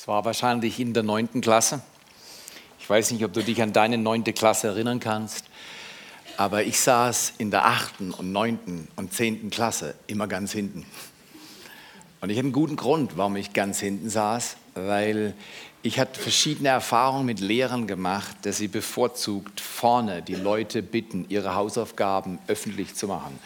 Es war wahrscheinlich in der neunten Klasse. Ich weiß nicht, ob du dich an deine neunte Klasse erinnern kannst, aber ich saß in der achten und neunten und zehnten Klasse immer ganz hinten. Und ich hatte einen guten Grund, warum ich ganz hinten saß, weil ich hatte verschiedene Erfahrungen mit Lehrern gemacht, dass sie bevorzugt vorne die Leute bitten, ihre Hausaufgaben öffentlich zu machen.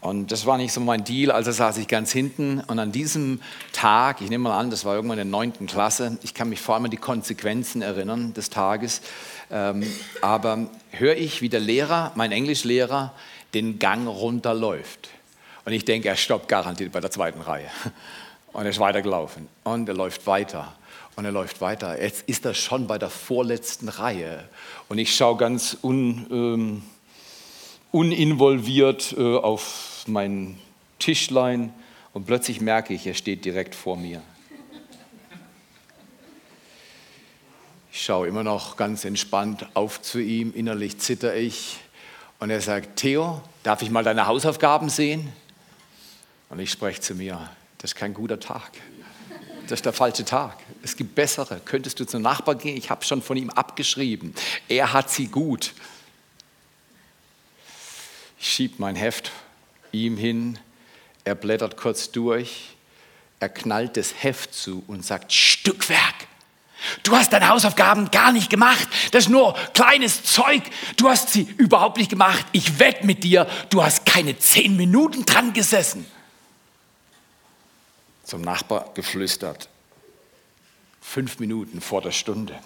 Und das war nicht so mein Deal, also saß ich ganz hinten. Und an diesem Tag, ich nehme mal an, das war irgendwann in der neunten Klasse, ich kann mich vor allem an die Konsequenzen erinnern des Tages, ähm, aber höre ich, wie der Lehrer, mein Englischlehrer, den Gang runterläuft. Und ich denke, er stoppt garantiert bei der zweiten Reihe. Und er ist weitergelaufen. Und er läuft weiter. Und er läuft weiter. Jetzt ist er schon bei der vorletzten Reihe. Und ich schaue ganz un... Ähm, uninvolviert äh, auf mein Tischlein und plötzlich merke ich, er steht direkt vor mir. Ich schaue immer noch ganz entspannt auf zu ihm, innerlich zitter ich und er sagt, Theo, darf ich mal deine Hausaufgaben sehen? Und ich spreche zu mir, das ist kein guter Tag. Das ist der falsche Tag. Es gibt bessere. Könntest du zum Nachbar gehen? Ich habe schon von ihm abgeschrieben. Er hat sie gut. Ich schiebe mein Heft ihm hin, er blättert kurz durch, er knallt das Heft zu und sagt, Stückwerk, du hast deine Hausaufgaben gar nicht gemacht, das ist nur kleines Zeug, du hast sie überhaupt nicht gemacht, ich wette mit dir, du hast keine zehn Minuten dran gesessen. Zum Nachbar geflüstert, fünf Minuten vor der Stunde.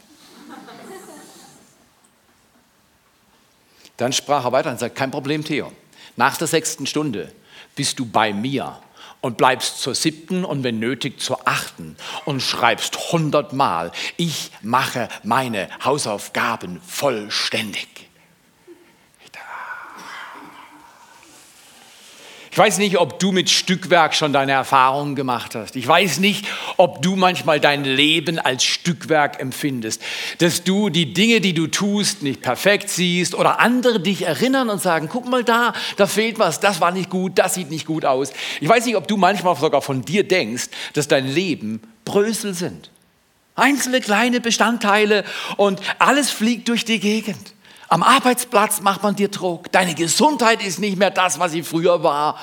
Dann sprach er weiter und sagte, kein Problem, Theo. Nach der sechsten Stunde bist du bei mir und bleibst zur siebten und wenn nötig zur achten und schreibst hundertmal, ich mache meine Hausaufgaben vollständig. Ich weiß nicht, ob du mit Stückwerk schon deine Erfahrungen gemacht hast. Ich weiß nicht, ob du manchmal dein Leben als Stückwerk empfindest. Dass du die Dinge, die du tust, nicht perfekt siehst oder andere dich erinnern und sagen, guck mal da, da fehlt was, das war nicht gut, das sieht nicht gut aus. Ich weiß nicht, ob du manchmal sogar von dir denkst, dass dein Leben Brösel sind. Einzelne kleine Bestandteile und alles fliegt durch die Gegend. Am Arbeitsplatz macht man dir Druck. Deine Gesundheit ist nicht mehr das, was sie früher war.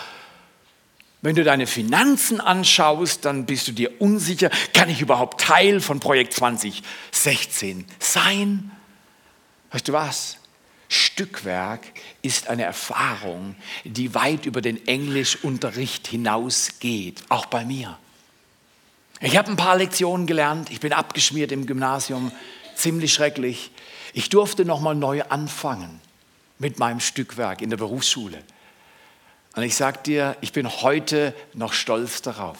Wenn du deine Finanzen anschaust, dann bist du dir unsicher, kann ich überhaupt Teil von Projekt 2016 sein? Weißt du was? Stückwerk ist eine Erfahrung, die weit über den Englischunterricht hinausgeht, auch bei mir. Ich habe ein paar Lektionen gelernt, ich bin abgeschmiert im Gymnasium, ziemlich schrecklich. Ich durfte nochmal neu anfangen mit meinem Stückwerk in der Berufsschule. Und ich sage dir, ich bin heute noch stolz darauf.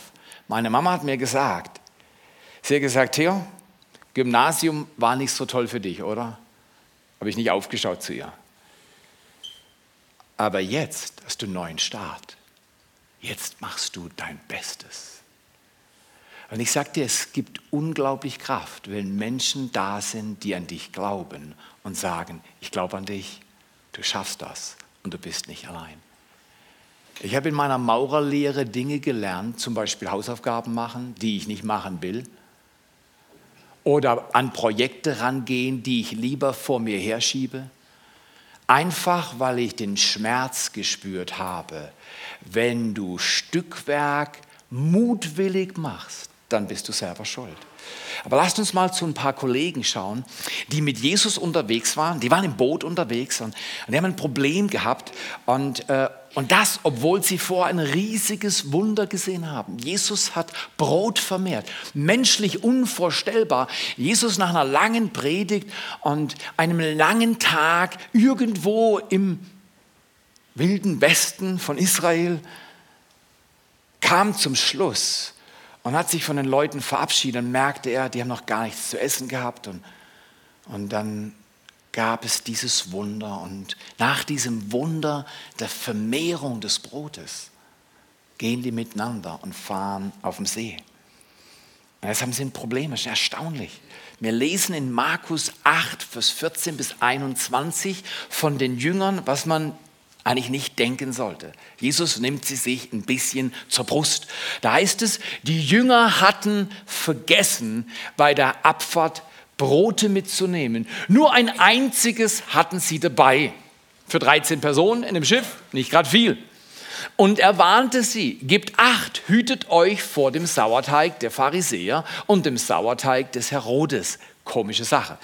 Meine Mama hat mir gesagt, sie hat gesagt, Theo, Gymnasium war nicht so toll für dich, oder? Habe ich nicht aufgeschaut zu ihr. Aber jetzt hast du einen neuen Start. Jetzt machst du dein Bestes. Und ich sage dir, es gibt unglaublich Kraft, wenn Menschen da sind, die an dich glauben und sagen, ich glaube an dich, du schaffst das und du bist nicht allein. Ich habe in meiner Maurerlehre Dinge gelernt, zum Beispiel Hausaufgaben machen, die ich nicht machen will. Oder an Projekte rangehen, die ich lieber vor mir herschiebe. Einfach weil ich den Schmerz gespürt habe, wenn du Stückwerk mutwillig machst dann bist du selber schuld. Aber lasst uns mal zu ein paar Kollegen schauen, die mit Jesus unterwegs waren. Die waren im Boot unterwegs und, und die haben ein Problem gehabt. Und, äh, und das, obwohl sie vor ein riesiges Wunder gesehen haben. Jesus hat Brot vermehrt. Menschlich unvorstellbar. Jesus nach einer langen Predigt und einem langen Tag irgendwo im wilden Westen von Israel kam zum Schluss und hat sich von den Leuten verabschiedet und merkte er, die haben noch gar nichts zu essen gehabt. Und, und dann gab es dieses Wunder. Und nach diesem Wunder der Vermehrung des Brotes gehen die miteinander und fahren auf dem See. Und jetzt haben sie ein Problem, das ist erstaunlich. Wir lesen in Markus 8, Vers 14 bis 21 von den Jüngern, was man eigentlich nicht denken sollte. Jesus nimmt sie sich ein bisschen zur Brust. Da heißt es, die Jünger hatten vergessen, bei der Abfahrt Brote mitzunehmen. Nur ein einziges hatten sie dabei. Für 13 Personen in dem Schiff, nicht gerade viel. Und er warnte sie, gebt acht, hütet euch vor dem Sauerteig der Pharisäer und dem Sauerteig des Herodes. Komische Sache.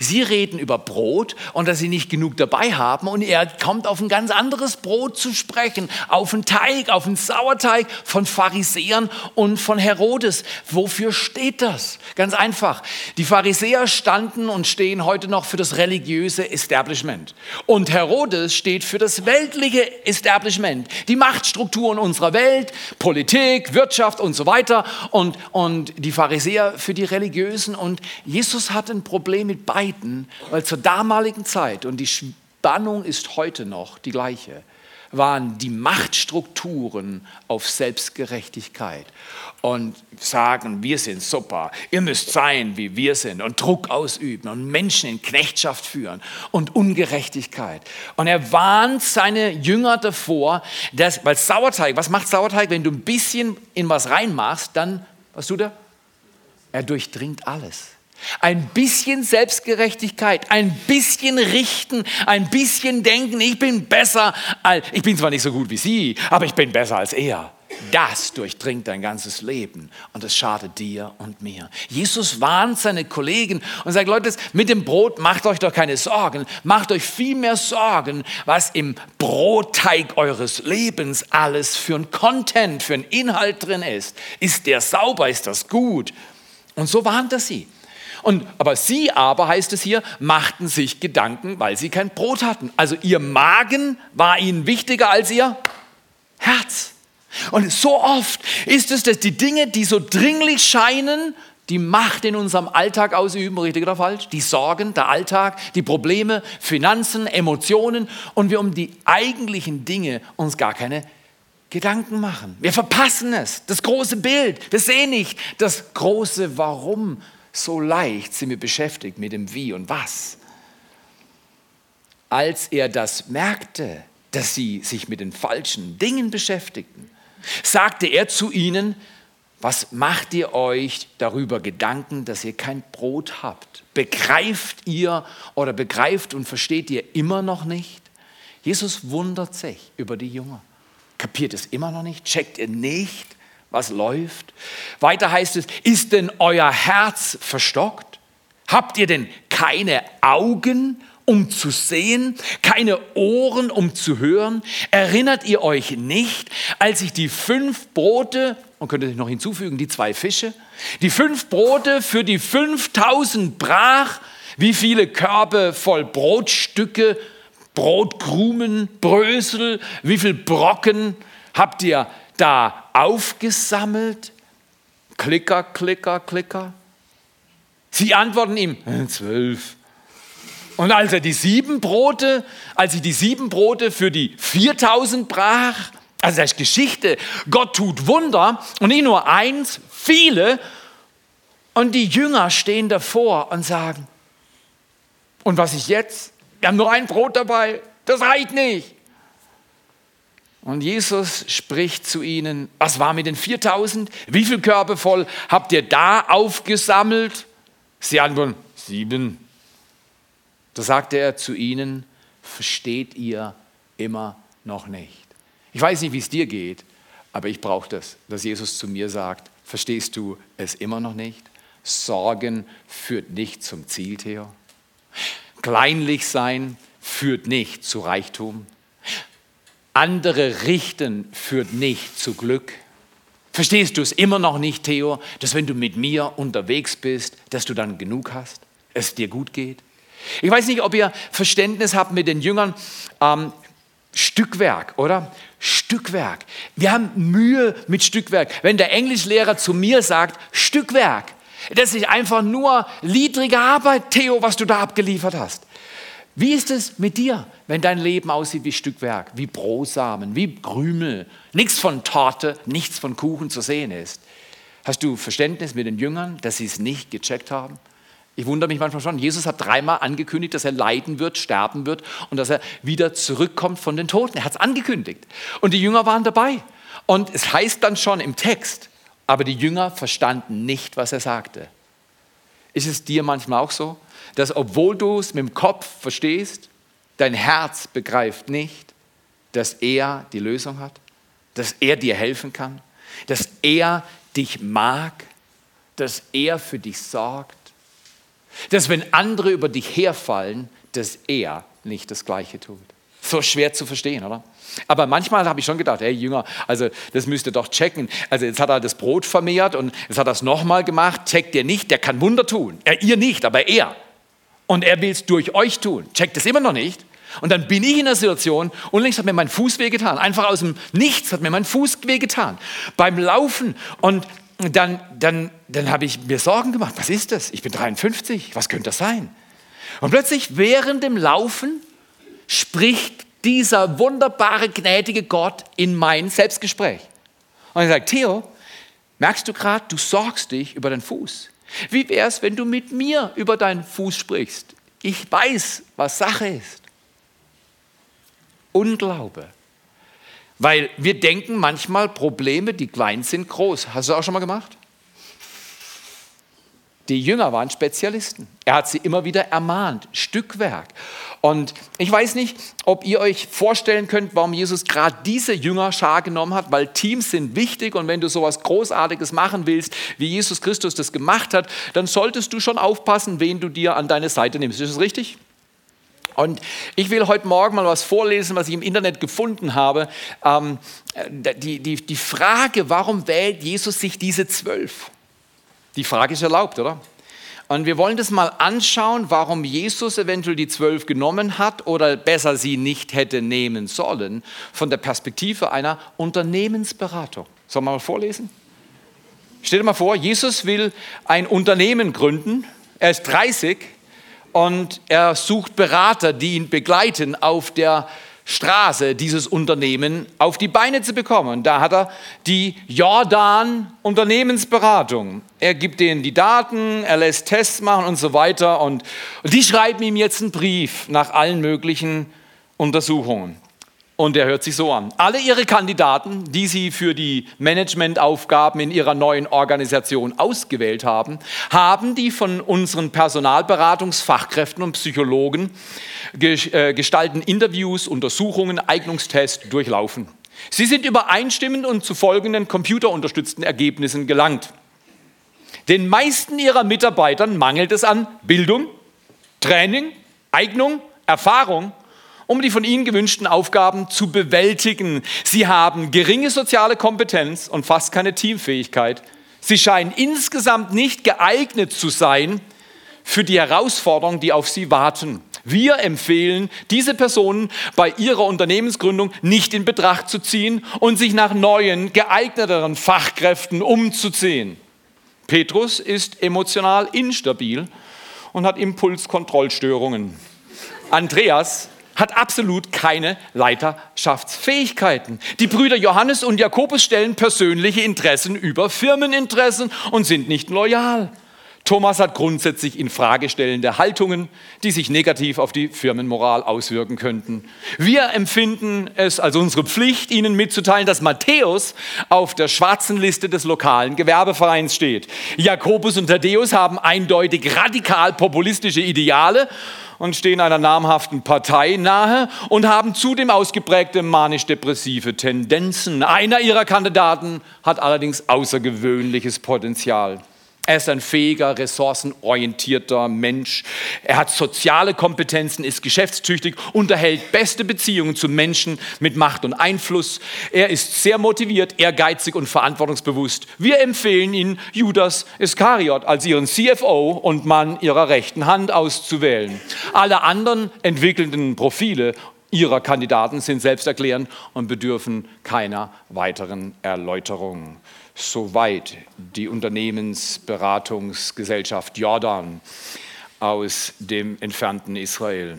Sie reden über Brot und dass sie nicht genug dabei haben und er kommt auf ein ganz anderes Brot zu sprechen, auf einen Teig, auf einen Sauerteig von Pharisäern und von Herodes. Wofür steht das? Ganz einfach. Die Pharisäer standen und stehen heute noch für das religiöse Establishment und Herodes steht für das weltliche Establishment, die Machtstrukturen unserer Welt, Politik, Wirtschaft und so weiter und, und die Pharisäer für die religiösen und Jesus hat ein Problem mit beiden, weil zur damaligen Zeit, und die Spannung ist heute noch die gleiche, waren die Machtstrukturen auf Selbstgerechtigkeit und sagen, wir sind super, ihr müsst sein, wie wir sind und Druck ausüben und Menschen in Knechtschaft führen und Ungerechtigkeit. Und er warnt seine Jünger davor, dass, weil Sauerteig, was macht Sauerteig, wenn du ein bisschen in was reinmachst, dann, was tut er? Er durchdringt alles. Ein bisschen Selbstgerechtigkeit, ein bisschen Richten, ein bisschen Denken, ich bin besser, als, ich bin zwar nicht so gut wie Sie, aber ich bin besser als er. Das durchdringt dein ganzes Leben und es schadet dir und mir. Jesus warnt seine Kollegen und sagt, Leute, mit dem Brot macht euch doch keine Sorgen, macht euch viel mehr Sorgen, was im Brotteig eures Lebens alles für ein Content, für ein Inhalt drin ist. Ist der sauber, ist das gut? Und so warnt er sie. Und, aber sie aber, heißt es hier, machten sich Gedanken, weil sie kein Brot hatten. Also ihr Magen war ihnen wichtiger als ihr Herz. Und so oft ist es, dass die Dinge, die so dringlich scheinen, die Macht in unserem Alltag ausüben, richtig oder falsch? Die Sorgen, der Alltag, die Probleme, Finanzen, Emotionen und wir um die eigentlichen Dinge uns gar keine Gedanken machen. Wir verpassen es, das große Bild. Wir sehen nicht das große Warum so leicht sind wir beschäftigt mit dem Wie und Was. Als er das merkte, dass sie sich mit den falschen Dingen beschäftigten, sagte er zu ihnen, was macht ihr euch darüber Gedanken, dass ihr kein Brot habt? Begreift ihr oder begreift und versteht ihr immer noch nicht? Jesus wundert sich über die Jünger. Kapiert es immer noch nicht? Checkt ihr nicht, was läuft. Weiter heißt es, ist denn euer Herz verstockt? Habt ihr denn keine Augen, um zu sehen, keine Ohren, um zu hören? Erinnert ihr euch nicht, als ich die fünf Brote, und könnt ihr noch hinzufügen, die zwei Fische, die fünf Brote für die 5000 brach, wie viele Körbe voll Brotstücke, Brotkrumen, Brösel, wie viele Brocken habt ihr da aufgesammelt? Klicker, Klicker, Klicker. Sie antworten ihm, äh, zwölf. Und als er die sieben Brote, als ich die sieben Brote für die 4000 brach, also das ist Geschichte, Gott tut Wunder und nicht nur eins, viele. Und die Jünger stehen davor und sagen, und was ist jetzt? Wir haben nur ein Brot dabei, das reicht nicht. Und Jesus spricht zu ihnen, was war mit den 4000? Wie viel Körbe voll habt ihr da aufgesammelt? Sie antworten, sieben. Da sagte er zu ihnen, versteht ihr immer noch nicht. Ich weiß nicht, wie es dir geht, aber ich brauche das, dass Jesus zu mir sagt, verstehst du es immer noch nicht? Sorgen führt nicht zum Ziel, Theo. Kleinlich sein führt nicht zu Reichtum. Andere richten führt nicht zu Glück. Verstehst du es immer noch nicht, Theo, dass wenn du mit mir unterwegs bist, dass du dann genug hast, es dir gut geht? Ich weiß nicht, ob ihr Verständnis habt mit den Jüngern. Ähm, Stückwerk, oder? Stückwerk. Wir haben Mühe mit Stückwerk. Wenn der Englischlehrer zu mir sagt, Stückwerk, das ist einfach nur niedrige Arbeit, Theo, was du da abgeliefert hast. Wie ist es mit dir, wenn dein Leben aussieht wie Stückwerk, wie Brosamen, wie Krümel, nichts von Torte, nichts von Kuchen zu sehen ist? Hast du Verständnis mit den Jüngern, dass sie es nicht gecheckt haben? Ich wundere mich manchmal schon. Jesus hat dreimal angekündigt, dass er leiden wird, sterben wird und dass er wieder zurückkommt von den Toten. Er hat es angekündigt. Und die Jünger waren dabei. Und es heißt dann schon im Text, aber die Jünger verstanden nicht, was er sagte. Ist es dir manchmal auch so, dass obwohl du es mit dem Kopf verstehst, dein Herz begreift nicht, dass er die Lösung hat, dass er dir helfen kann, dass er dich mag, dass er für dich sorgt, dass wenn andere über dich herfallen, dass er nicht das Gleiche tut. So schwer zu verstehen, oder? Aber manchmal habe ich schon gedacht, hey Jünger, also das müsst ihr doch checken. Also jetzt hat er das Brot vermehrt und jetzt hat er es nochmal gemacht. Checkt ihr nicht, der kann Wunder tun. Er, ihr nicht, aber er. Und er will es durch euch tun. Checkt es immer noch nicht. Und dann bin ich in der Situation, unlängst hat mir mein Fuß wehgetan. Einfach aus dem Nichts hat mir mein Fuß wehgetan. Beim Laufen. Und dann, dann, dann habe ich mir Sorgen gemacht. Was ist das? Ich bin 53. Was könnte das sein? Und plötzlich während dem Laufen spricht dieser wunderbare, gnädige Gott in mein Selbstgespräch. Und er sagt, Theo, merkst du gerade, du sorgst dich über deinen Fuß. Wie wäre es, wenn du mit mir über deinen Fuß sprichst? Ich weiß, was Sache ist. Unglaube. Weil wir denken manchmal, Probleme, die klein sind, groß. Hast du das auch schon mal gemacht? Die Jünger waren Spezialisten. Er hat sie immer wieder ermahnt, Stückwerk. Und ich weiß nicht, ob ihr euch vorstellen könnt, warum Jesus gerade diese Jüngerschar genommen hat, weil Teams sind wichtig und wenn du sowas Großartiges machen willst, wie Jesus Christus das gemacht hat, dann solltest du schon aufpassen, wen du dir an deine Seite nimmst. Ist das richtig? Und ich will heute Morgen mal was vorlesen, was ich im Internet gefunden habe. Ähm, die, die, die Frage, warum wählt Jesus sich diese zwölf? Die Frage ist erlaubt, oder? Und wir wollen das mal anschauen, warum Jesus eventuell die zwölf genommen hat oder besser sie nicht hätte nehmen sollen, von der Perspektive einer Unternehmensberatung. Sollen wir mal vorlesen? Stell dir mal vor, Jesus will ein Unternehmen gründen. Er ist 30 und er sucht Berater, die ihn begleiten auf der Straße dieses Unternehmen auf die Beine zu bekommen. Da hat er die Jordan Unternehmensberatung. Er gibt denen die Daten, er lässt Tests machen und so weiter und die schreiben ihm jetzt einen Brief nach allen möglichen Untersuchungen. Und er hört sich so an. Alle ihre Kandidaten, die sie für die Managementaufgaben in ihrer neuen Organisation ausgewählt haben, haben die von unseren Personalberatungsfachkräften und Psychologen äh, gestalten Interviews, Untersuchungen, Eignungstests durchlaufen. Sie sind übereinstimmend und zu folgenden computerunterstützten Ergebnissen gelangt. Den meisten ihrer Mitarbeitern mangelt es an Bildung, Training, Eignung, Erfahrung um die von ihnen gewünschten Aufgaben zu bewältigen. Sie haben geringe soziale Kompetenz und fast keine Teamfähigkeit. Sie scheinen insgesamt nicht geeignet zu sein für die Herausforderungen, die auf sie warten. Wir empfehlen, diese Personen bei ihrer Unternehmensgründung nicht in Betracht zu ziehen und sich nach neuen, geeigneteren Fachkräften umzuziehen. Petrus ist emotional instabil und hat Impulskontrollstörungen. Andreas hat absolut keine Leiterschaftsfähigkeiten. Die Brüder Johannes und Jakobus stellen persönliche Interessen über Firmeninteressen und sind nicht loyal. Thomas hat grundsätzlich in Frage stellende Haltungen, die sich negativ auf die Firmenmoral auswirken könnten. Wir empfinden es als unsere Pflicht, Ihnen mitzuteilen, dass Matthäus auf der schwarzen Liste des lokalen Gewerbevereins steht. Jakobus und Thaddäus haben eindeutig radikal populistische Ideale und stehen einer namhaften Partei nahe und haben zudem ausgeprägte manisch-depressive Tendenzen. Einer ihrer Kandidaten hat allerdings außergewöhnliches Potenzial. Er ist ein fähiger, ressourcenorientierter Mensch. Er hat soziale Kompetenzen, ist geschäftstüchtig, unterhält beste Beziehungen zu Menschen mit Macht und Einfluss. Er ist sehr motiviert, ehrgeizig und verantwortungsbewusst. Wir empfehlen ihn, Judas Iskariot als ihren CFO und Mann ihrer rechten Hand auszuwählen. Alle anderen entwickelnden Profile ihrer Kandidaten sind selbsterklärend und bedürfen keiner weiteren Erläuterung. Soweit die Unternehmensberatungsgesellschaft Jordan aus dem entfernten Israel.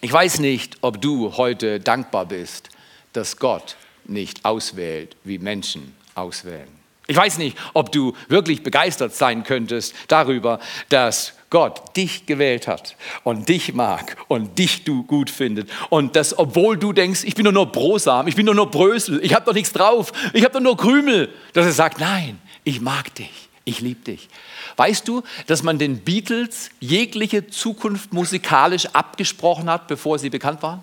Ich weiß nicht, ob du heute dankbar bist, dass Gott nicht auswählt, wie Menschen auswählen. Ich weiß nicht, ob du wirklich begeistert sein könntest darüber, dass Gott dich gewählt hat und dich mag und dich du gut findet und das, obwohl du denkst, ich bin nur nur Brosamen, ich bin nur nur Brösel, ich habe doch nichts drauf, ich habe doch nur Krümel, dass er sagt, nein, ich mag dich, ich liebe dich. Weißt du, dass man den Beatles jegliche Zukunft musikalisch abgesprochen hat, bevor sie bekannt waren?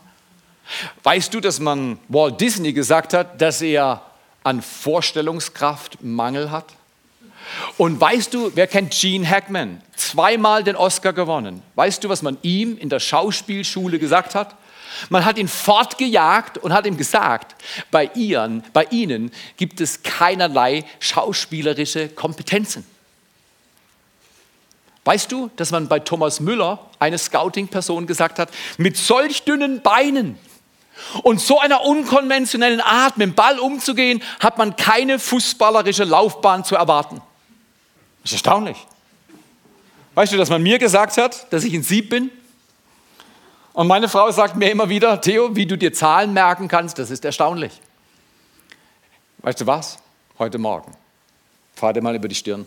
Weißt du, dass man Walt Disney gesagt hat, dass er an Vorstellungskraft Mangel hat? Und weißt du, wer kennt Gene Hackman? Zweimal den Oscar gewonnen. Weißt du, was man ihm in der Schauspielschule gesagt hat? Man hat ihn fortgejagt und hat ihm gesagt, bei, ihren, bei Ihnen gibt es keinerlei schauspielerische Kompetenzen. Weißt du, dass man bei Thomas Müller, eine Scouting-Person, gesagt hat, mit solch dünnen Beinen und so einer unkonventionellen Art, mit dem Ball umzugehen, hat man keine fußballerische Laufbahn zu erwarten. Das ist erstaunlich. Weißt du, dass man mir gesagt hat, dass ich ein Sieb bin? Und meine Frau sagt mir immer wieder, Theo, wie du dir Zahlen merken kannst, das ist erstaunlich. Weißt du was? Heute Morgen. Fahr dir mal über die Stirn.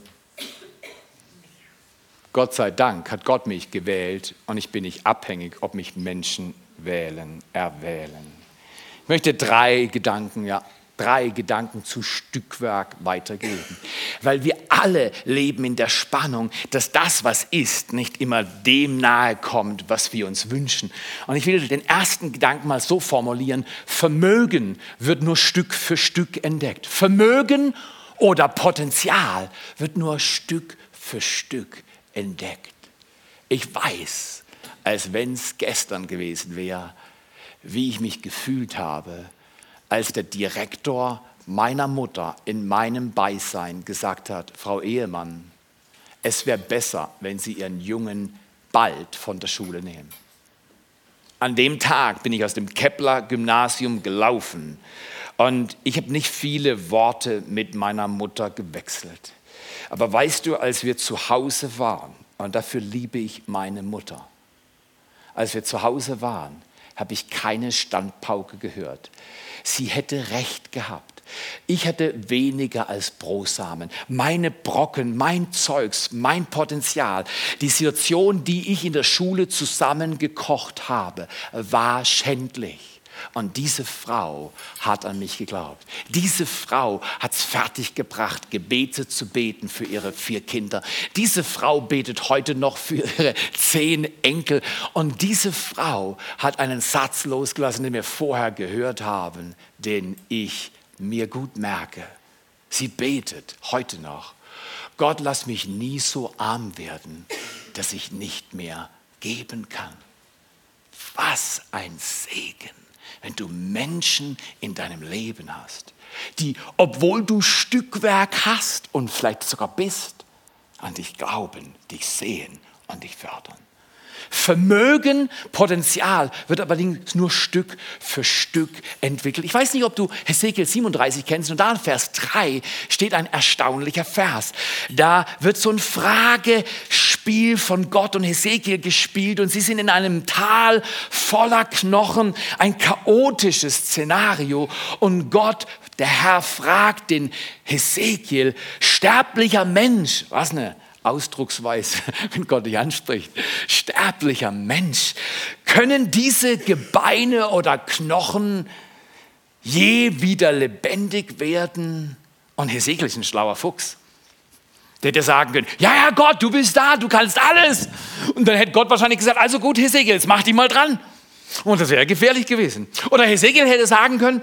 Gott sei Dank hat Gott mich gewählt und ich bin nicht abhängig, ob mich Menschen wählen, erwählen. Ich möchte drei Gedanken ja, drei Gedanken zu Stückwerk weitergeben. Weil wir alle leben in der Spannung, dass das, was ist, nicht immer dem nahe kommt, was wir uns wünschen. Und ich will den ersten Gedanken mal so formulieren, Vermögen wird nur Stück für Stück entdeckt. Vermögen oder Potenzial wird nur Stück für Stück entdeckt. Ich weiß, als wenn es gestern gewesen wäre, wie ich mich gefühlt habe, als der Direktor meiner Mutter in meinem Beisein gesagt hat, Frau Ehemann, es wäre besser, wenn Sie Ihren Jungen bald von der Schule nehmen. An dem Tag bin ich aus dem Kepler Gymnasium gelaufen und ich habe nicht viele Worte mit meiner Mutter gewechselt. Aber weißt du, als wir zu Hause waren, und dafür liebe ich meine Mutter, als wir zu Hause waren, habe ich keine Standpauke gehört. Sie hätte recht gehabt. Ich hatte weniger als Brosamen. Meine Brocken, mein Zeugs, mein Potenzial, die Situation, die ich in der Schule zusammengekocht habe, war schändlich. Und diese Frau hat an mich geglaubt. Diese Frau hat es fertiggebracht, Gebete zu beten für ihre vier Kinder. Diese Frau betet heute noch für ihre zehn Enkel. Und diese Frau hat einen Satz losgelassen, den wir vorher gehört haben, den ich mir gut merke. Sie betet heute noch. Gott, lass mich nie so arm werden, dass ich nicht mehr geben kann. Was ein Segen wenn du Menschen in deinem Leben hast, die, obwohl du Stückwerk hast und vielleicht sogar bist, an dich glauben, dich sehen und dich fördern. Vermögen, Potenzial wird allerdings nur Stück für Stück entwickelt. Ich weiß nicht, ob du Hesekiel 37 kennst und da in Vers 3 steht ein erstaunlicher Vers. Da wird so ein Fragespiel von Gott und Hesekiel gespielt und sie sind in einem Tal voller Knochen, ein chaotisches Szenario und Gott, der Herr, fragt den Hesekiel, sterblicher Mensch, was ne? Ausdrucksweise, wenn Gott dich anspricht, sterblicher Mensch, können diese Gebeine oder Knochen je wieder lebendig werden? Und Hesekiel ist ein schlauer Fuchs. Der hätte sagen können, ja, ja Gott, du bist da, du kannst alles. Und dann hätte Gott wahrscheinlich gesagt, also gut, Hesekiel, jetzt mach dich mal dran. Und das wäre gefährlich gewesen. Oder Hesekiel hätte sagen können,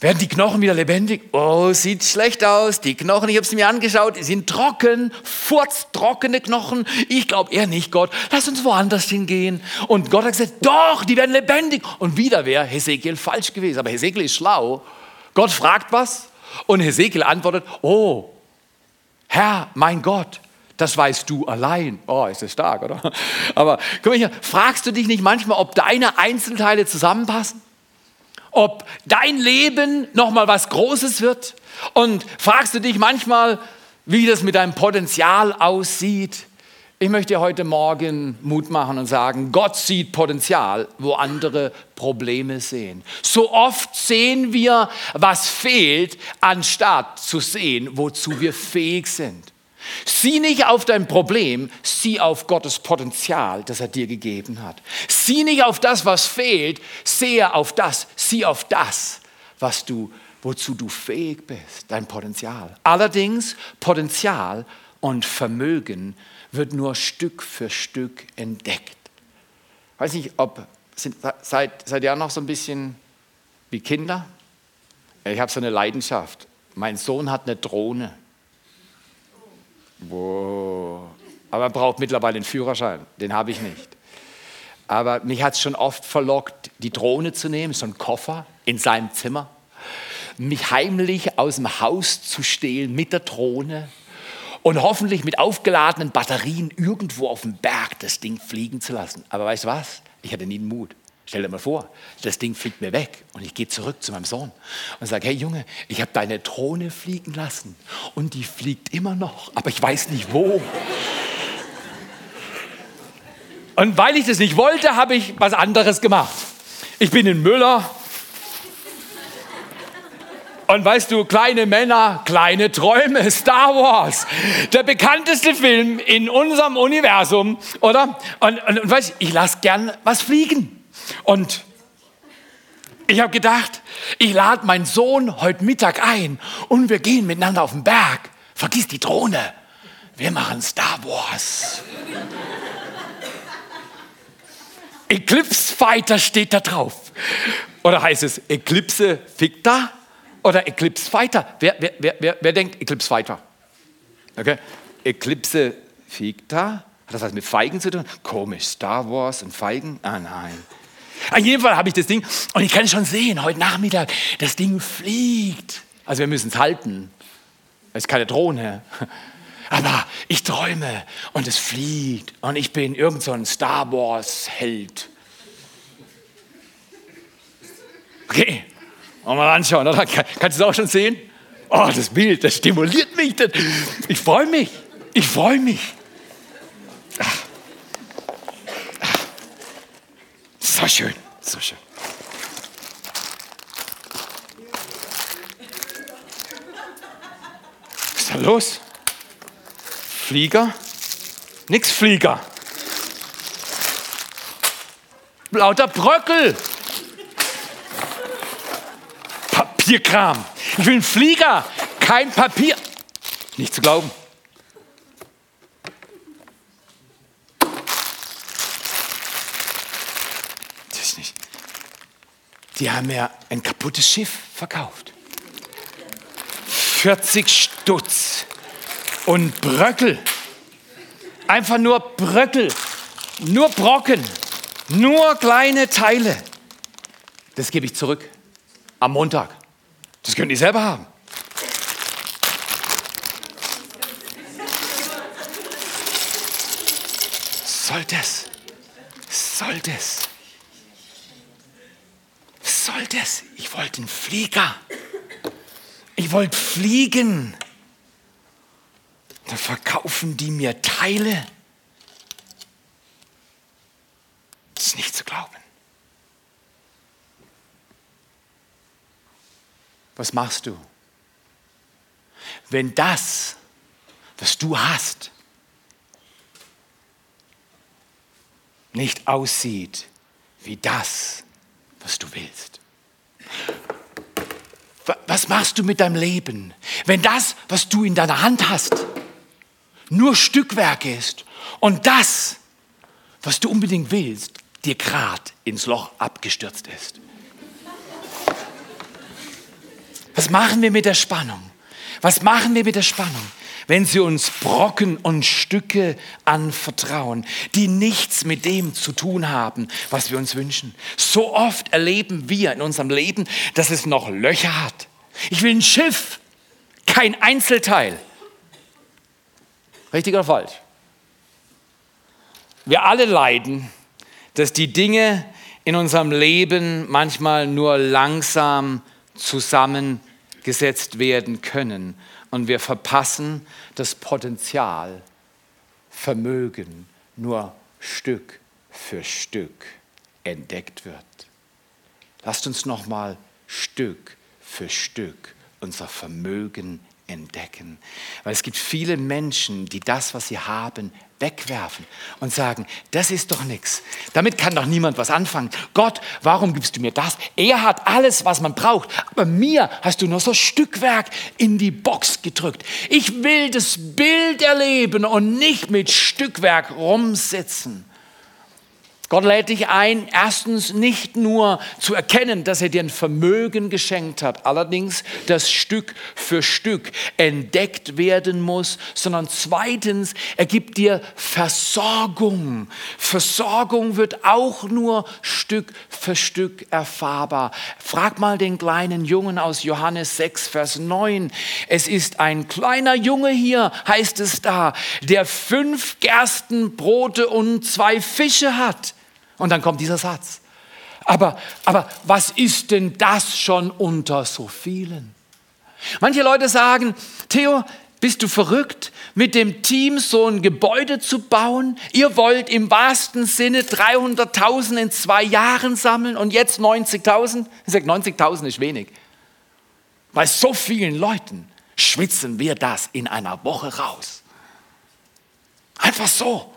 werden die Knochen wieder lebendig? Oh, sieht schlecht aus. Die Knochen, ich habe sie mir angeschaut, die sind trocken, furztrockene Knochen. Ich glaube eher nicht, Gott. Lass uns woanders hingehen. Und Gott hat gesagt, doch, die werden lebendig. Und wieder wäre Hesekiel falsch gewesen. Aber Hesekiel ist schlau. Gott fragt was und Hesekiel antwortet, oh, Herr, mein Gott, das weißt du allein. Oh, ist das stark, oder? Aber guck mal hier, fragst du dich nicht manchmal, ob deine Einzelteile zusammenpassen? Ob dein Leben nochmal was Großes wird? Und fragst du dich manchmal, wie das mit deinem Potenzial aussieht? Ich möchte dir heute Morgen Mut machen und sagen, Gott sieht Potenzial, wo andere Probleme sehen. So oft sehen wir, was fehlt, anstatt zu sehen, wozu wir fähig sind. Sieh nicht auf dein Problem, sieh auf Gottes Potenzial, das er dir gegeben hat. Sieh nicht auf das, was fehlt, sehe auf das, sieh auf das, was du, wozu du fähig bist, dein Potenzial. Allerdings, Potenzial und Vermögen wird nur Stück für Stück entdeckt. Ich weiß nicht, ob sind, seid, seid ihr noch so ein bisschen wie Kinder? Ich habe so eine Leidenschaft. Mein Sohn hat eine Drohne. Wow. Aber er braucht mittlerweile einen Führerschein. Den habe ich nicht. Aber mich hat es schon oft verlockt, die Drohne zu nehmen, so einen Koffer in seinem Zimmer, mich heimlich aus dem Haus zu stehlen mit der Drohne und hoffentlich mit aufgeladenen Batterien irgendwo auf dem Berg das Ding fliegen zu lassen. Aber weißt du was? Ich hatte nie den Mut. Stell dir mal vor, das Ding fliegt mir weg und ich gehe zurück zu meinem Sohn und sage, hey Junge, ich habe deine Drohne fliegen lassen und die fliegt immer noch, aber ich weiß nicht wo. Und weil ich das nicht wollte, habe ich was anderes gemacht. Ich bin in Müller und weißt du, kleine Männer, kleine Träume, Star Wars, der bekannteste Film in unserem Universum, oder? Und, und, und weißt du, ich lasse gern was fliegen. Und ich habe gedacht, ich lade meinen Sohn heute Mittag ein und wir gehen miteinander auf den Berg. Vergiss die Drohne. Wir machen Star Wars. Eclipse Fighter steht da drauf. Oder heißt es Eclipse Ficta oder Eclipse Fighter? Wer, wer, wer, wer, denkt Eclipse Fighter? Okay. Eclipse Ficta? Hat das was mit Feigen zu tun? Komisch, Star Wars und Feigen? Ah nein. Auf jeden Fall habe ich das Ding und ich kann schon sehen, heute Nachmittag, das Ding fliegt. Also wir müssen es halten. Es ist keine Drohne. Aber ich träume und es fliegt und ich bin irgend so ein Star Wars Held. Okay, wollen wir mal anschauen, oder? Kannst du es auch schon sehen? Oh, das Bild, das stimuliert mich. Ich freue mich. Ich freue mich. Ach. So schön, so schön. Was ist da los? Flieger? Nix Flieger. Lauter Bröckel. Papierkram. Ich will einen Flieger, kein Papier. Nicht zu glauben. Die haben mir ein kaputtes Schiff verkauft. 40 Stutz und Bröckel. Einfach nur Bröckel, nur Brocken, nur kleine Teile. Das gebe ich zurück am Montag. Das könnt ihr selber haben. Soll das? Soll das? Soll das? Ich wollte einen Flieger. Ich wollte fliegen. Da verkaufen die mir Teile. Das ist nicht zu glauben. Was machst du? Wenn das, was du hast, nicht aussieht wie das, was du willst. Was machst du mit deinem Leben, wenn das, was du in deiner Hand hast, nur Stückwerk ist und das, was du unbedingt willst, dir gerade ins Loch abgestürzt ist? Was machen wir mit der Spannung? Was machen wir mit der Spannung? Wenn sie uns Brocken und Stücke anvertrauen, die nichts mit dem zu tun haben, was wir uns wünschen. So oft erleben wir in unserem Leben, dass es noch Löcher hat. Ich will ein Schiff, kein Einzelteil. Richtig oder falsch? Wir alle leiden, dass die Dinge in unserem Leben manchmal nur langsam zusammengesetzt werden können und wir verpassen das Potenzial, Vermögen nur Stück für Stück entdeckt wird. Lasst uns noch mal Stück für Stück unser Vermögen entdecken. Weil es gibt viele Menschen, die das, was sie haben, wegwerfen und sagen, das ist doch nichts. Damit kann doch niemand was anfangen. Gott, warum gibst du mir das? Er hat alles, was man braucht. Aber mir hast du nur so Stückwerk in die Box gedrückt. Ich will das Bild erleben und nicht mit Stückwerk rumsitzen. Gott lädt dich ein, erstens nicht nur zu erkennen, dass er dir ein Vermögen geschenkt hat, allerdings das Stück für Stück entdeckt werden muss, sondern zweitens, er gibt dir Versorgung. Versorgung wird auch nur Stück für Stück erfahrbar. Frag mal den kleinen Jungen aus Johannes 6, Vers 9. Es ist ein kleiner Junge hier, heißt es da, der fünf Gerstenbrote und zwei Fische hat. Und dann kommt dieser Satz. Aber, aber was ist denn das schon unter so vielen? Manche Leute sagen, Theo, bist du verrückt, mit dem Team so ein Gebäude zu bauen? Ihr wollt im wahrsten Sinne 300.000 in zwei Jahren sammeln und jetzt 90.000? Ich sage, 90.000 ist wenig. Bei so vielen Leuten schwitzen wir das in einer Woche raus. Einfach so.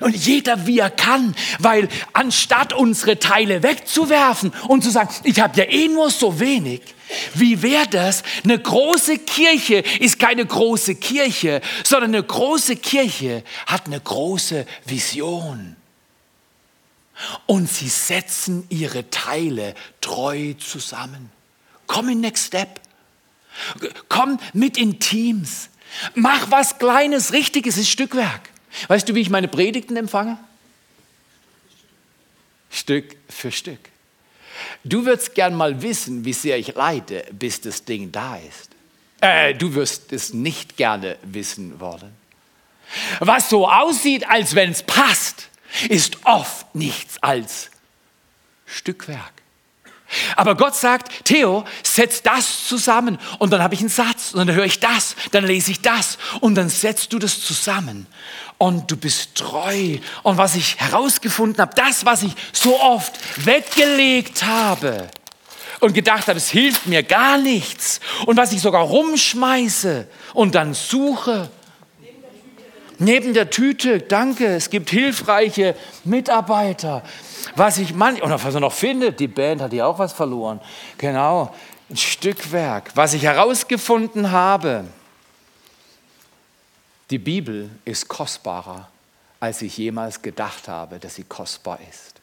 Und jeder wie er kann, weil anstatt unsere Teile wegzuwerfen und zu sagen, ich habe ja eh nur so wenig, wie wäre das? Eine große Kirche ist keine große Kirche, sondern eine große Kirche hat eine große Vision. Und sie setzen ihre Teile treu zusammen. Komm in Next Step. Komm mit in Teams. Mach was Kleines, Richtiges, ist Stückwerk. Weißt du, wie ich meine Predigten empfange? Stück für Stück. Du würdest gern mal wissen, wie sehr ich leide, bis das Ding da ist. Äh, du wirst es nicht gerne wissen wollen. Was so aussieht, als wenn es passt, ist oft nichts als Stückwerk. Aber Gott sagt, Theo, setz das zusammen und dann habe ich einen Satz und dann höre ich das, dann lese ich das und dann setzt du das zusammen und du bist treu. Und was ich herausgefunden habe, das, was ich so oft weggelegt habe und gedacht habe, es hilft mir gar nichts und was ich sogar rumschmeiße und dann suche, Neben der Tüte, danke, es gibt hilfreiche Mitarbeiter. Was ich manchmal, und was er noch findet, die Band hat ja auch was verloren. Genau, ein Stückwerk. Was ich herausgefunden habe, die Bibel ist kostbarer, als ich jemals gedacht habe, dass sie kostbar ist.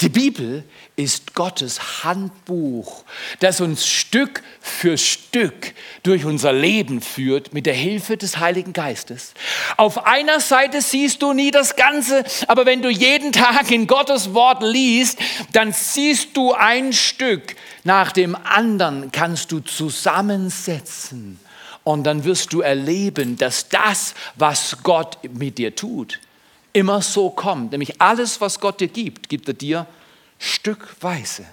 Die Bibel ist Gottes Handbuch, das uns Stück für Stück durch unser Leben führt mit der Hilfe des Heiligen Geistes. Auf einer Seite siehst du nie das Ganze, aber wenn du jeden Tag in Gottes Wort liest, dann siehst du ein Stück nach dem anderen, kannst du zusammensetzen. Und dann wirst du erleben, dass das, was Gott mit dir tut, immer so kommt. Nämlich alles, was Gott dir gibt, gibt er dir stückweise.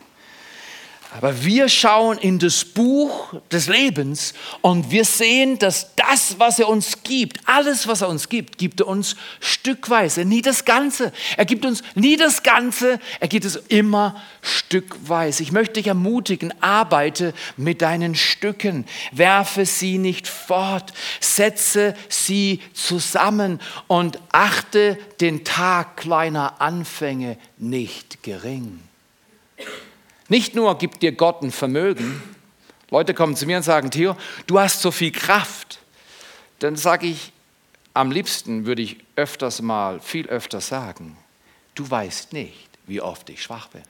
Aber wir schauen in das Buch des Lebens und wir sehen, dass das, was er uns gibt, alles, was er uns gibt, gibt er uns stückweise, nie das Ganze. Er gibt uns nie das Ganze, er gibt es immer stückweise. Ich möchte dich ermutigen, arbeite mit deinen Stücken, werfe sie nicht fort, setze sie zusammen und achte den Tag kleiner Anfänge nicht gering. Nicht nur gibt dir Gott ein Vermögen. Leute kommen zu mir und sagen, Theo, du hast so viel Kraft. Dann sage ich, am liebsten würde ich öfters mal, viel öfter sagen, du weißt nicht, wie oft ich schwach bin.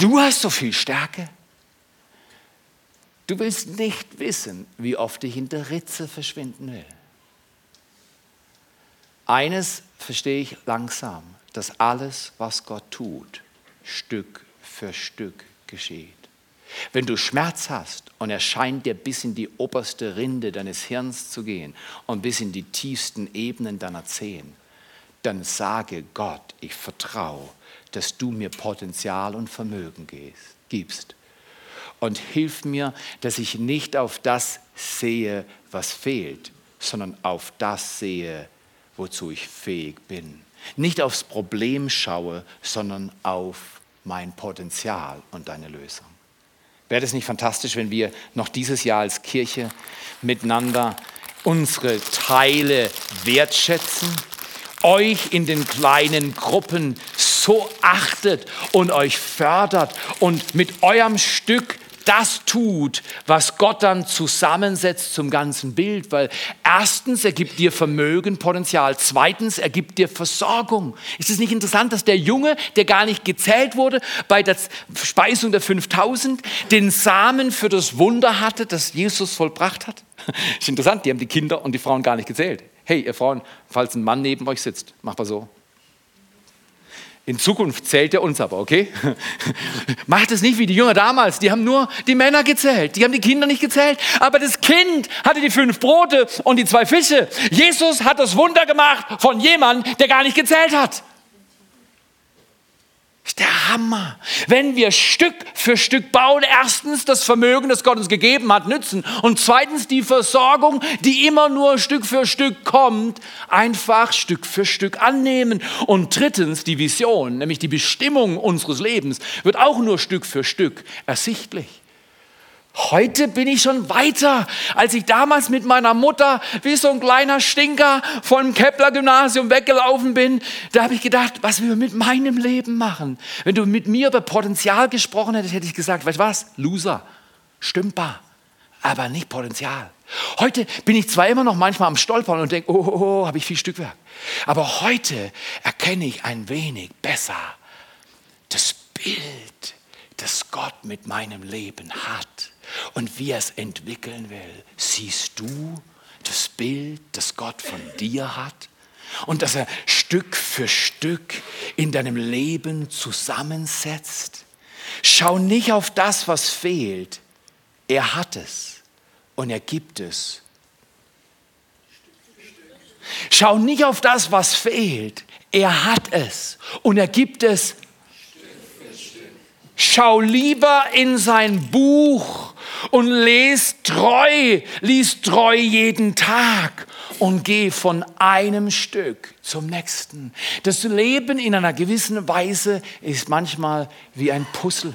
Du hast so viel Stärke. Du willst nicht wissen, wie oft ich in der Ritze verschwinden will. Eines verstehe ich langsam, dass alles, was Gott tut, Stück für Stück geschieht. Wenn du Schmerz hast und er scheint dir bis in die oberste Rinde deines Hirns zu gehen und bis in die tiefsten Ebenen deiner Zehen, dann sage Gott, ich vertraue, dass du mir Potenzial und Vermögen gibst. Und hilf mir, dass ich nicht auf das sehe, was fehlt, sondern auf das sehe, wozu ich fähig bin. Nicht aufs Problem schaue, sondern auf mein Potenzial und deine Lösung. Wäre das nicht fantastisch, wenn wir noch dieses Jahr als Kirche miteinander unsere Teile wertschätzen? Euch in den kleinen Gruppen so achtet und euch fördert und mit eurem Stück das tut, was Gott dann zusammensetzt zum ganzen Bild. Weil erstens, er gibt dir Vermögen, Potenzial. Zweitens, er gibt dir Versorgung. Ist es nicht interessant, dass der Junge, der gar nicht gezählt wurde, bei der Speisung der 5000, den Samen für das Wunder hatte, das Jesus vollbracht hat? Ist interessant, die haben die Kinder und die Frauen gar nicht gezählt. Hey, ihr Frauen, falls ein Mann neben euch sitzt, macht mal so. In Zukunft zählt er uns aber, okay? Macht es nicht wie die Jünger damals. Die haben nur die Männer gezählt. Die haben die Kinder nicht gezählt. Aber das Kind hatte die fünf Brote und die zwei Fische. Jesus hat das Wunder gemacht von jemandem, der gar nicht gezählt hat ist der Hammer. Wenn wir Stück für Stück bauen, erstens das Vermögen, das Gott uns gegeben hat, nützen und zweitens die Versorgung, die immer nur Stück für Stück kommt, einfach Stück für Stück annehmen. Und drittens die Vision, nämlich die Bestimmung unseres Lebens, wird auch nur Stück für Stück ersichtlich. Heute bin ich schon weiter, als ich damals mit meiner Mutter wie so ein kleiner Stinker vom Kepler-Gymnasium weggelaufen bin. Da habe ich gedacht, was wir mit meinem Leben machen. Wenn du mit mir über Potenzial gesprochen hättest, hätte ich gesagt, weißt du was? Loser, stümper, aber nicht Potenzial. Heute bin ich zwar immer noch manchmal am Stolpern und denke, oh, oh, oh habe ich viel Stückwerk. Aber heute erkenne ich ein wenig besser das Bild, das Gott mit meinem Leben hat und wie er es entwickeln will. Siehst du das Bild, das Gott von dir hat? Und dass er Stück für Stück in deinem Leben zusammensetzt? Schau nicht auf das, was fehlt. Er hat es und er gibt es. Schau nicht auf das, was fehlt. Er hat es und er gibt es. Schau lieber in sein Buch und lest treu, lies treu jeden Tag und geh von einem Stück zum nächsten. Das Leben in einer gewissen Weise ist manchmal wie ein Puzzle.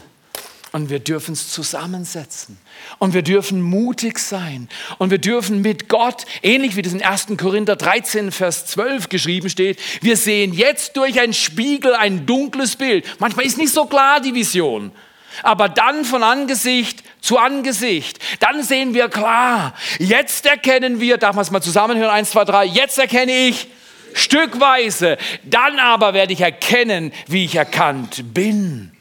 Und wir dürfen es zusammensetzen. Und wir dürfen mutig sein. Und wir dürfen mit Gott, ähnlich wie das in 1. Korinther 13, Vers 12 geschrieben steht, wir sehen jetzt durch einen Spiegel ein dunkles Bild. Manchmal ist nicht so klar die Vision. Aber dann von Angesicht zu Angesicht, dann sehen wir klar. Jetzt erkennen wir, darf man es mal zusammenhören, eins, zwei, drei, jetzt erkenne ich stückweise. Dann aber werde ich erkennen, wie ich erkannt bin.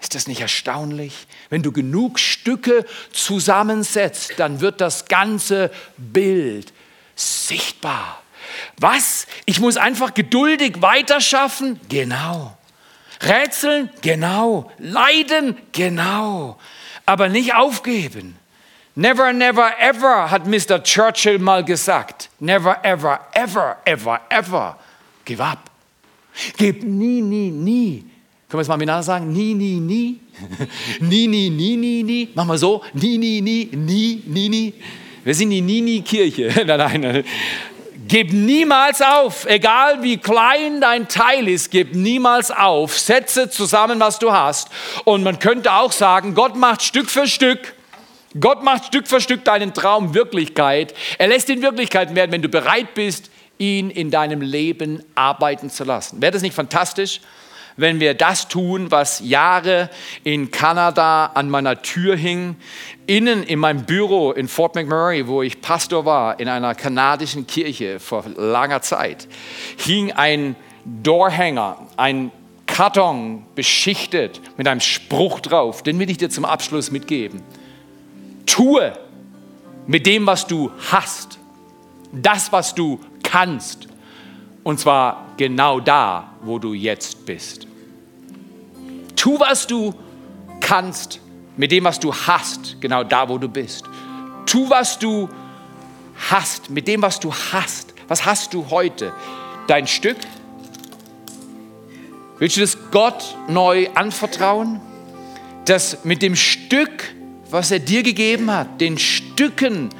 Ist das nicht erstaunlich? Wenn du genug Stücke zusammensetzt, dann wird das ganze Bild sichtbar. Was? Ich muss einfach geduldig weiterschaffen? Genau. Rätseln? Genau. Leiden? Genau. Aber nicht aufgeben. Never, never, ever, hat Mr. Churchill mal gesagt. Never, ever, ever, ever, ever. Give up. Gib nie, nie, nie. Können wir es mal miteinander sagen? Nie, nie, nie. nie, nie, nie, nie, nie. Mach mal so. Nie, nie, nie, nie, nie, nie. Wir sind die Nini-Kirche. nein, nein. Gib niemals auf, egal wie klein dein Teil ist, gib niemals auf. Setze zusammen, was du hast. Und man könnte auch sagen, Gott macht Stück für Stück. Gott macht Stück für Stück deinen Traum Wirklichkeit. Er lässt ihn Wirklichkeit werden, wenn du bereit bist, ihn in deinem Leben arbeiten zu lassen. Wäre das nicht fantastisch? Wenn wir das tun, was Jahre in Kanada an meiner Tür hing. Innen in meinem Büro in Fort McMurray, wo ich Pastor war, in einer kanadischen Kirche vor langer Zeit, hing ein Doorhanger, ein Karton beschichtet mit einem Spruch drauf. Den will ich dir zum Abschluss mitgeben. Tue mit dem, was du hast, das, was du kannst und zwar genau da, wo du jetzt bist. Tu, was du kannst mit dem, was du hast, genau da, wo du bist. Tu, was du hast mit dem, was du hast. Was hast du heute? Dein Stück? Willst du das Gott neu anvertrauen? Das mit dem Stück, was er dir gegeben hat, den Stücken,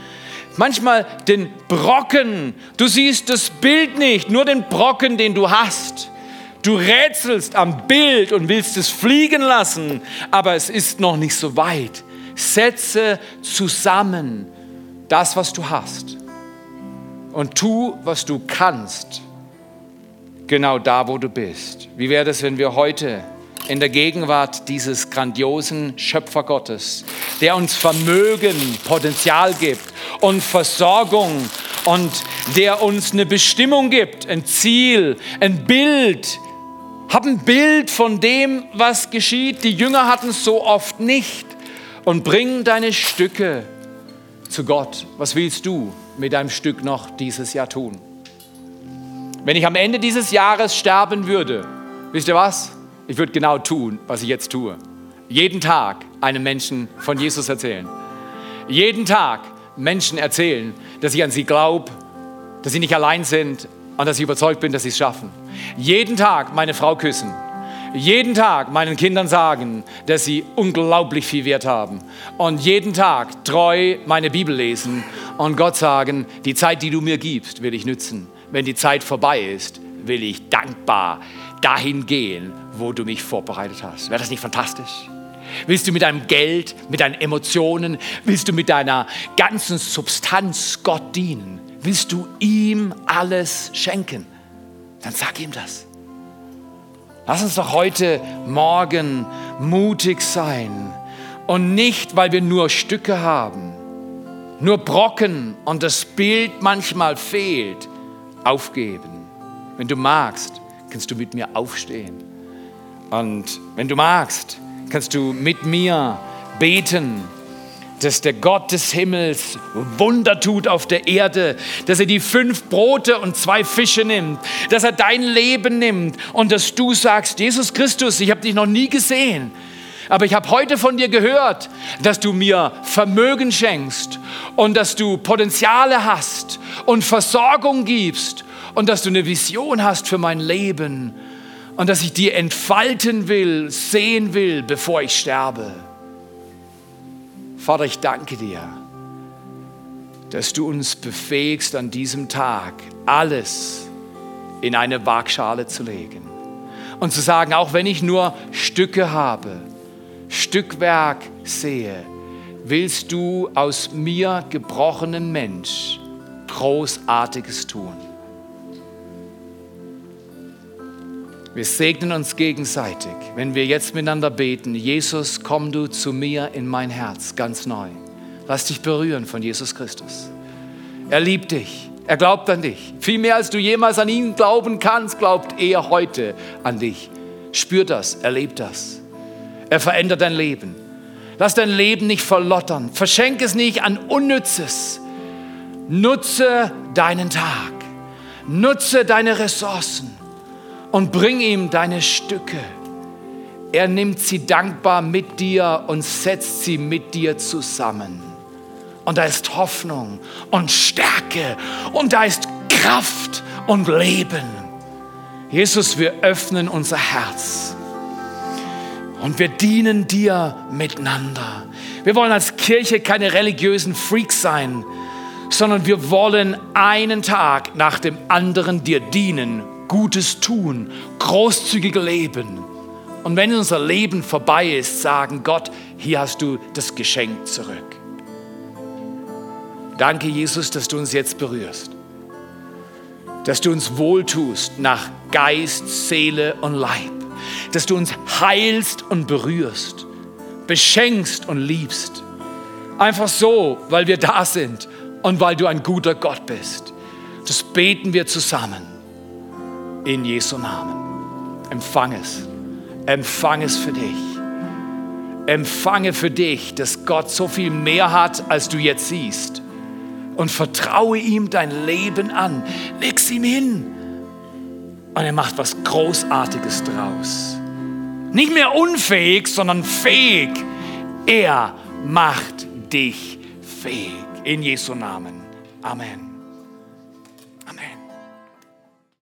manchmal den Brocken. Du siehst das Bild nicht, nur den Brocken, den du hast. Du rätselst am Bild und willst es fliegen lassen, aber es ist noch nicht so weit. Setze zusammen das, was du hast. Und tu, was du kannst, genau da, wo du bist. Wie wäre es, wenn wir heute in der Gegenwart dieses grandiosen Schöpfer Gottes, der uns Vermögen, Potenzial gibt und Versorgung und der uns eine Bestimmung gibt, ein Ziel, ein Bild, hab ein Bild von dem, was geschieht. Die Jünger hatten es so oft nicht. Und bring deine Stücke zu Gott. Was willst du mit deinem Stück noch dieses Jahr tun? Wenn ich am Ende dieses Jahres sterben würde, wisst ihr was? Ich würde genau tun, was ich jetzt tue. Jeden Tag einem Menschen von Jesus erzählen. Jeden Tag Menschen erzählen, dass ich an sie glaube, dass sie nicht allein sind und dass ich überzeugt bin, dass sie es schaffen. Jeden Tag meine Frau küssen. Jeden Tag meinen Kindern sagen, dass sie unglaublich viel Wert haben. Und jeden Tag treu meine Bibel lesen und Gott sagen, die Zeit, die du mir gibst, will ich nützen. Wenn die Zeit vorbei ist, will ich dankbar dahin gehen, wo du mich vorbereitet hast. Wäre das nicht fantastisch? Willst du mit deinem Geld, mit deinen Emotionen, willst du mit deiner ganzen Substanz Gott dienen? Willst du ihm alles schenken? dann sag ihm das. Lass uns doch heute Morgen mutig sein und nicht, weil wir nur Stücke haben, nur Brocken und das Bild manchmal fehlt, aufgeben. Wenn du magst, kannst du mit mir aufstehen. Und wenn du magst, kannst du mit mir beten dass der Gott des Himmels Wunder tut auf der Erde, dass er die fünf Brote und zwei Fische nimmt, dass er dein Leben nimmt und dass du sagst, Jesus Christus, ich habe dich noch nie gesehen, aber ich habe heute von dir gehört, dass du mir Vermögen schenkst und dass du Potenziale hast und Versorgung gibst und dass du eine Vision hast für mein Leben und dass ich dir entfalten will, sehen will, bevor ich sterbe. Vater, ich danke dir, dass du uns befähigst, an diesem Tag alles in eine Waagschale zu legen und zu sagen, auch wenn ich nur Stücke habe, Stückwerk sehe, willst du aus mir gebrochenen Mensch Großartiges tun. Wir segnen uns gegenseitig, wenn wir jetzt miteinander beten. Jesus, komm du zu mir in mein Herz ganz neu. Lass dich berühren von Jesus Christus. Er liebt dich. Er glaubt an dich. Viel mehr als du jemals an ihn glauben kannst, glaubt er heute an dich. Spür das, erlebt das. Er verändert dein Leben. Lass dein Leben nicht verlottern. Verschenk es nicht an Unnützes. Nutze deinen Tag. Nutze deine Ressourcen und bring ihm deine Stücke. Er nimmt sie dankbar mit dir und setzt sie mit dir zusammen. Und da ist Hoffnung und Stärke und da ist Kraft und Leben. Jesus, wir öffnen unser Herz und wir dienen dir miteinander. Wir wollen als Kirche keine religiösen Freaks sein, sondern wir wollen einen Tag nach dem anderen dir dienen Gutes tun, großzügig leben. Und wenn unser Leben vorbei ist, sagen, Gott, hier hast du das Geschenk zurück. Danke, Jesus, dass du uns jetzt berührst. Dass du uns wohltust nach Geist, Seele und Leib. Dass du uns heilst und berührst, beschenkst und liebst. Einfach so, weil wir da sind und weil du ein guter Gott bist. Das beten wir zusammen in Jesu Namen. Empfang es. Empfang es für dich. Empfange für dich, dass Gott so viel mehr hat, als du jetzt siehst. Und vertraue ihm dein Leben an. Leg's ihm hin. Und er macht was Großartiges draus. Nicht mehr unfähig, sondern fähig. Er macht dich fähig. In Jesu Namen. Amen.